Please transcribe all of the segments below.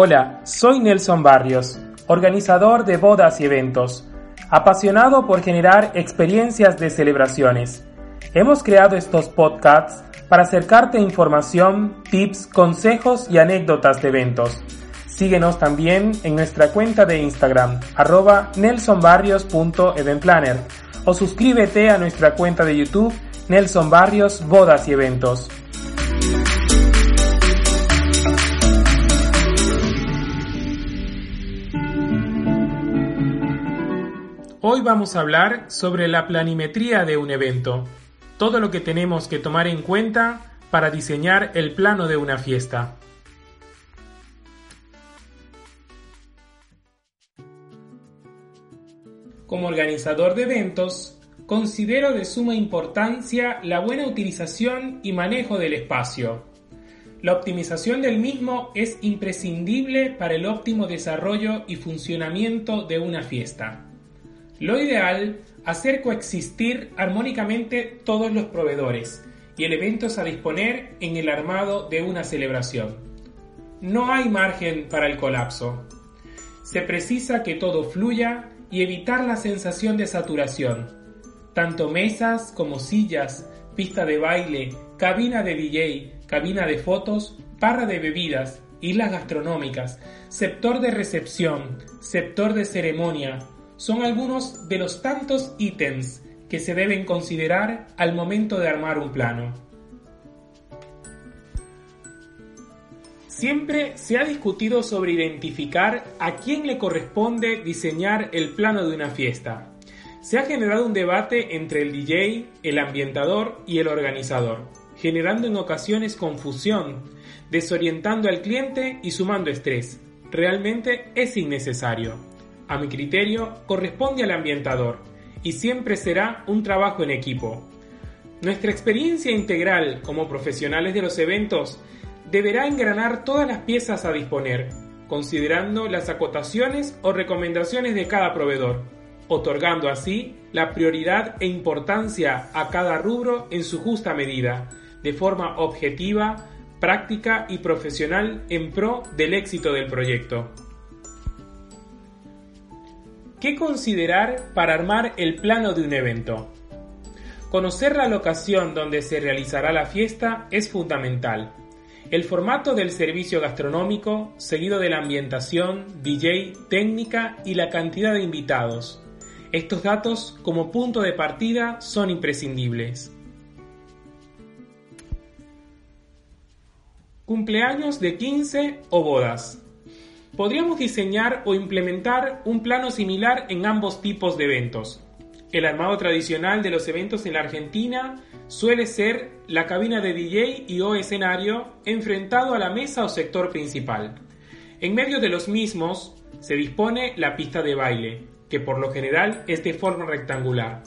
Hola, soy Nelson Barrios, organizador de bodas y eventos, apasionado por generar experiencias de celebraciones. Hemos creado estos podcasts para acercarte información, tips, consejos y anécdotas de eventos. Síguenos también en nuestra cuenta de Instagram, arroba nelsonbarrios.eventplanner o suscríbete a nuestra cuenta de YouTube, Nelson Barrios Bodas y Eventos. Hoy vamos a hablar sobre la planimetría de un evento, todo lo que tenemos que tomar en cuenta para diseñar el plano de una fiesta. Como organizador de eventos, considero de suma importancia la buena utilización y manejo del espacio. La optimización del mismo es imprescindible para el óptimo desarrollo y funcionamiento de una fiesta. Lo ideal, hacer coexistir armónicamente todos los proveedores y elementos a disponer en el armado de una celebración. No hay margen para el colapso. Se precisa que todo fluya y evitar la sensación de saturación. Tanto mesas como sillas, pista de baile, cabina de DJ, cabina de fotos, barra de bebidas, islas gastronómicas, sector de recepción, sector de ceremonia, son algunos de los tantos ítems que se deben considerar al momento de armar un plano. Siempre se ha discutido sobre identificar a quién le corresponde diseñar el plano de una fiesta. Se ha generado un debate entre el DJ, el ambientador y el organizador, generando en ocasiones confusión, desorientando al cliente y sumando estrés. Realmente es innecesario a mi criterio, corresponde al ambientador y siempre será un trabajo en equipo. Nuestra experiencia integral como profesionales de los eventos deberá engranar todas las piezas a disponer, considerando las acotaciones o recomendaciones de cada proveedor, otorgando así la prioridad e importancia a cada rubro en su justa medida, de forma objetiva, práctica y profesional en pro del éxito del proyecto. ¿Qué considerar para armar el plano de un evento? Conocer la locación donde se realizará la fiesta es fundamental. El formato del servicio gastronómico, seguido de la ambientación, DJ, técnica y la cantidad de invitados. Estos datos como punto de partida son imprescindibles. Cumpleaños de 15 o bodas. Podríamos diseñar o implementar un plano similar en ambos tipos de eventos. El armado tradicional de los eventos en la Argentina suele ser la cabina de DJ y o escenario enfrentado a la mesa o sector principal. En medio de los mismos se dispone la pista de baile, que por lo general es de forma rectangular.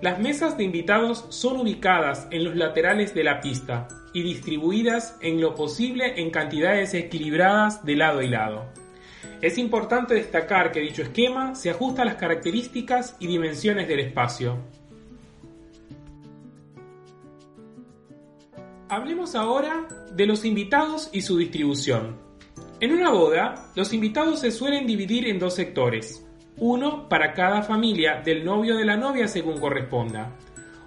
Las mesas de invitados son ubicadas en los laterales de la pista, y distribuidas en lo posible en cantidades equilibradas de lado y lado. Es importante destacar que dicho esquema se ajusta a las características y dimensiones del espacio. Hablemos ahora de los invitados y su distribución. En una boda, los invitados se suelen dividir en dos sectores, uno para cada familia del novio o de la novia según corresponda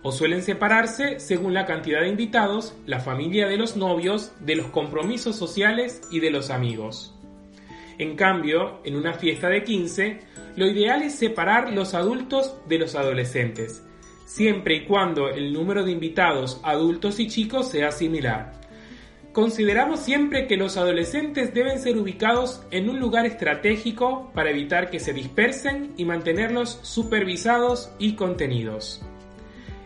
o suelen separarse según la cantidad de invitados, la familia de los novios, de los compromisos sociales y de los amigos. En cambio, en una fiesta de 15, lo ideal es separar los adultos de los adolescentes, siempre y cuando el número de invitados adultos y chicos sea similar. Consideramos siempre que los adolescentes deben ser ubicados en un lugar estratégico para evitar que se dispersen y mantenerlos supervisados y contenidos.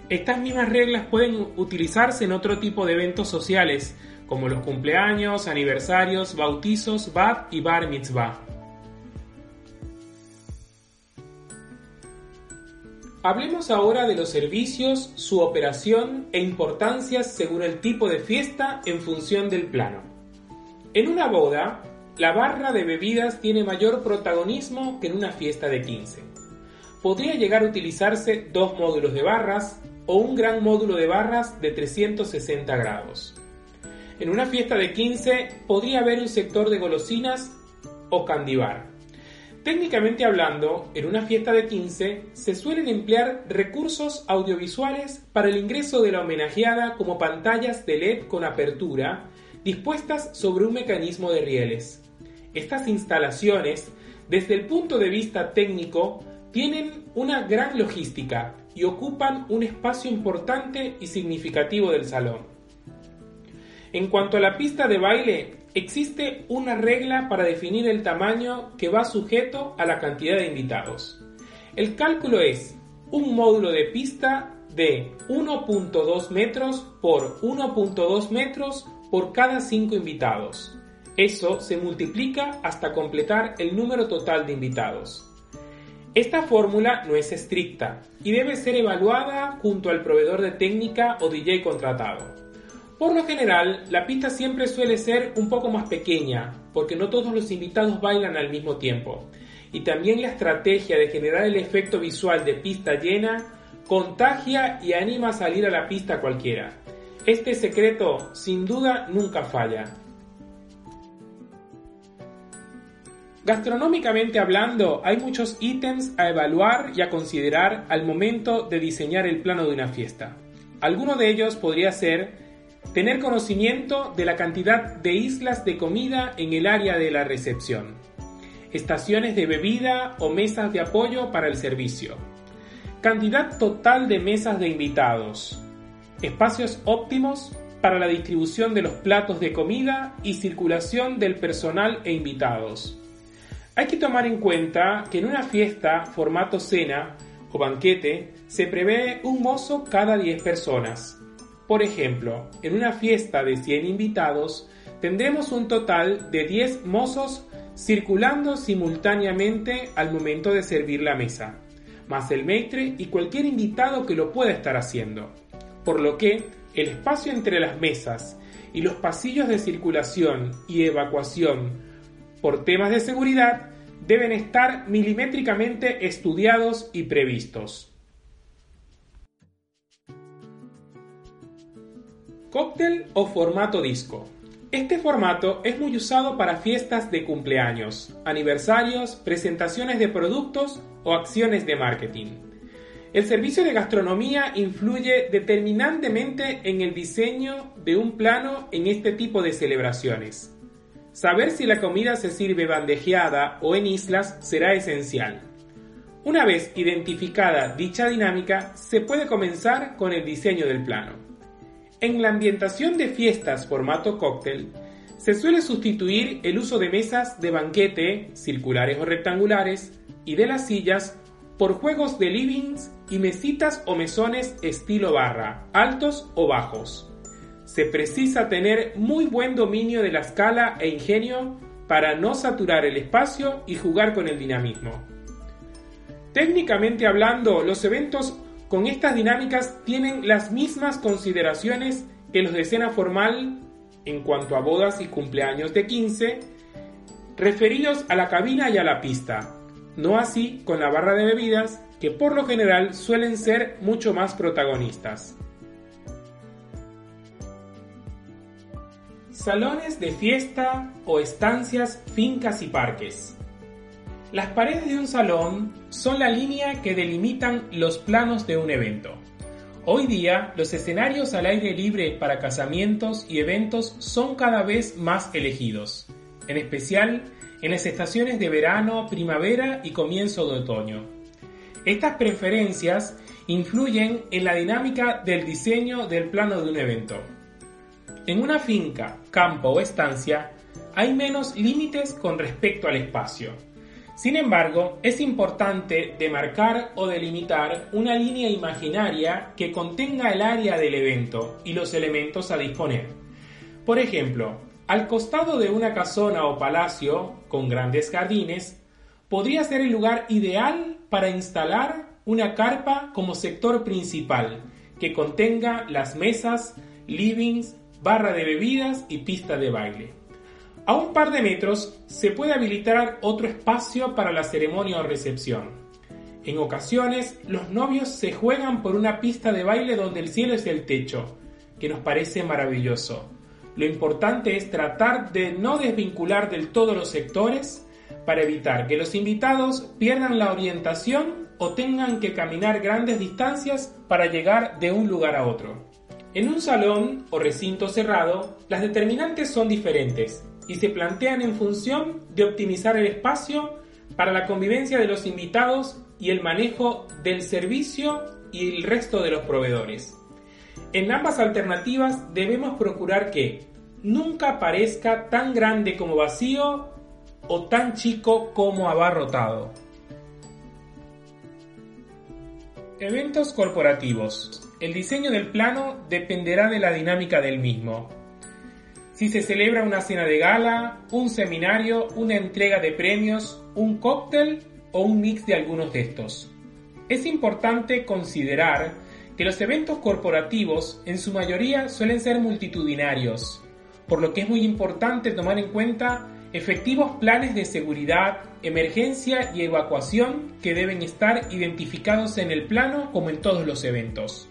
Estas mismas reglas pueden utilizarse en otro tipo de eventos sociales, como los cumpleaños, aniversarios, bautizos, bat y bar mitzvah. Hablemos ahora de los servicios, su operación e importancias según el tipo de fiesta en función del plano. En una boda, la barra de bebidas tiene mayor protagonismo que en una fiesta de 15. Podría llegar a utilizarse dos módulos de barras o un gran módulo de barras de 360 grados. En una fiesta de 15 podría haber un sector de golosinas o candibar Técnicamente hablando, en una fiesta de 15 se suelen emplear recursos audiovisuales para el ingreso de la homenajeada como pantallas de LED con apertura dispuestas sobre un mecanismo de rieles. Estas instalaciones, desde el punto de vista técnico, tienen una gran logística y ocupan un espacio importante y significativo del salón. En cuanto a la pista de baile, existe una regla para definir el tamaño que va sujeto a la cantidad de invitados. El cálculo es un módulo de pista de 1.2 metros por 1.2 metros por cada 5 invitados. Eso se multiplica hasta completar el número total de invitados. Esta fórmula no es estricta y debe ser evaluada junto al proveedor de técnica o DJ contratado. Por lo general, la pista siempre suele ser un poco más pequeña, porque no todos los invitados bailan al mismo tiempo. Y también la estrategia de generar el efecto visual de pista llena contagia y anima a salir a la pista cualquiera. Este secreto, sin duda, nunca falla. Gastronómicamente hablando, hay muchos ítems a evaluar y a considerar al momento de diseñar el plano de una fiesta. Alguno de ellos podría ser Tener conocimiento de la cantidad de islas de comida en el área de la recepción. Estaciones de bebida o mesas de apoyo para el servicio. Cantidad total de mesas de invitados. Espacios óptimos para la distribución de los platos de comida y circulación del personal e invitados. Hay que tomar en cuenta que en una fiesta formato cena o banquete se prevé un mozo cada 10 personas por ejemplo, en una fiesta de 100 invitados, tendremos un total de 10 mozos circulando simultáneamente al momento de servir la mesa, más el maitre y cualquier invitado que lo pueda estar haciendo. Por lo que el espacio entre las mesas y los pasillos de circulación y evacuación por temas de seguridad deben estar milimétricamente estudiados y previstos. Cóctel o formato disco. Este formato es muy usado para fiestas de cumpleaños, aniversarios, presentaciones de productos o acciones de marketing. El servicio de gastronomía influye determinantemente en el diseño de un plano en este tipo de celebraciones. Saber si la comida se sirve bandejeada o en islas será esencial. Una vez identificada dicha dinámica, se puede comenzar con el diseño del plano. En la ambientación de fiestas formato cóctel, se suele sustituir el uso de mesas de banquete, circulares o rectangulares, y de las sillas por juegos de livings y mesitas o mesones estilo barra, altos o bajos. Se precisa tener muy buen dominio de la escala e ingenio para no saturar el espacio y jugar con el dinamismo. Técnicamente hablando, los eventos con estas dinámicas tienen las mismas consideraciones que los de escena formal en cuanto a bodas y cumpleaños de 15, referidos a la cabina y a la pista, no así con la barra de bebidas, que por lo general suelen ser mucho más protagonistas. Salones de fiesta o estancias, fincas y parques. Las paredes de un salón son la línea que delimitan los planos de un evento. Hoy día, los escenarios al aire libre para casamientos y eventos son cada vez más elegidos, en especial en las estaciones de verano, primavera y comienzo de otoño. Estas preferencias influyen en la dinámica del diseño del plano de un evento. En una finca, campo o estancia, hay menos límites con respecto al espacio. Sin embargo, es importante demarcar o delimitar una línea imaginaria que contenga el área del evento y los elementos a disponer. Por ejemplo, al costado de una casona o palacio con grandes jardines, podría ser el lugar ideal para instalar una carpa como sector principal, que contenga las mesas, livings, barra de bebidas y pista de baile. A un par de metros se puede habilitar otro espacio para la ceremonia o recepción. En ocasiones, los novios se juegan por una pista de baile donde el cielo es el techo, que nos parece maravilloso. Lo importante es tratar de no desvincular del todo los sectores para evitar que los invitados pierdan la orientación o tengan que caminar grandes distancias para llegar de un lugar a otro. En un salón o recinto cerrado, las determinantes son diferentes y se plantean en función de optimizar el espacio para la convivencia de los invitados y el manejo del servicio y el resto de los proveedores. En ambas alternativas debemos procurar que nunca parezca tan grande como vacío o tan chico como abarrotado. Eventos corporativos. El diseño del plano dependerá de la dinámica del mismo. Si se celebra una cena de gala, un seminario, una entrega de premios, un cóctel o un mix de algunos de estos. Es importante considerar que los eventos corporativos en su mayoría suelen ser multitudinarios, por lo que es muy importante tomar en cuenta efectivos planes de seguridad, emergencia y evacuación que deben estar identificados en el plano como en todos los eventos.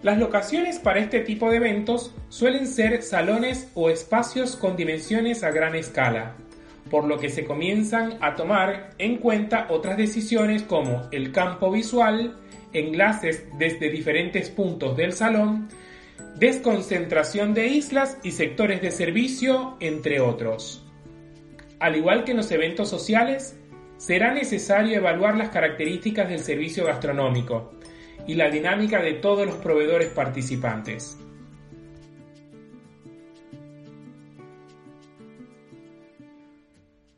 Las locaciones para este tipo de eventos suelen ser salones o espacios con dimensiones a gran escala, por lo que se comienzan a tomar en cuenta otras decisiones como el campo visual, enlaces desde diferentes puntos del salón, desconcentración de islas y sectores de servicio, entre otros. Al igual que en los eventos sociales, será necesario evaluar las características del servicio gastronómico y la dinámica de todos los proveedores participantes.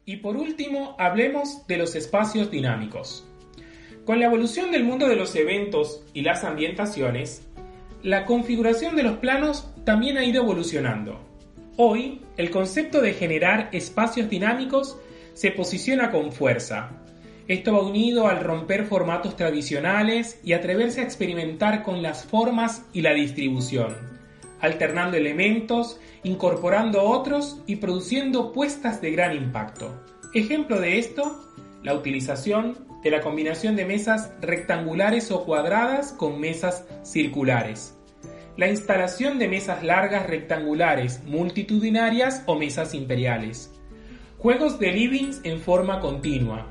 Y por último, hablemos de los espacios dinámicos. Con la evolución del mundo de los eventos y las ambientaciones, la configuración de los planos también ha ido evolucionando. Hoy, el concepto de generar espacios dinámicos se posiciona con fuerza. Esto va unido al romper formatos tradicionales y atreverse a experimentar con las formas y la distribución, alternando elementos, incorporando otros y produciendo puestas de gran impacto. Ejemplo de esto, la utilización de la combinación de mesas rectangulares o cuadradas con mesas circulares. La instalación de mesas largas rectangulares multitudinarias o mesas imperiales. Juegos de livings en forma continua.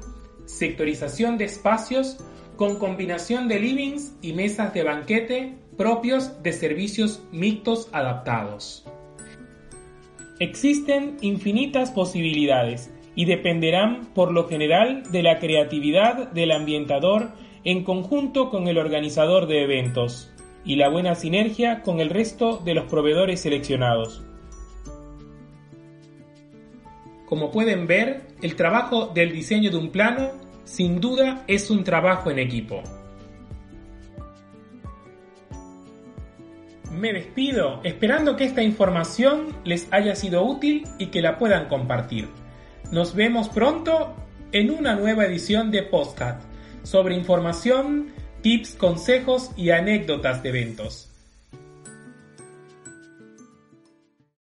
Sectorización de espacios con combinación de livings y mesas de banquete propios de servicios mixtos adaptados. Existen infinitas posibilidades y dependerán por lo general de la creatividad del ambientador en conjunto con el organizador de eventos y la buena sinergia con el resto de los proveedores seleccionados. Como pueden ver, el trabajo del diseño de un plano sin duda es un trabajo en equipo. Me despido esperando que esta información les haya sido útil y que la puedan compartir. Nos vemos pronto en una nueva edición de Postcat sobre información, tips, consejos y anécdotas de eventos.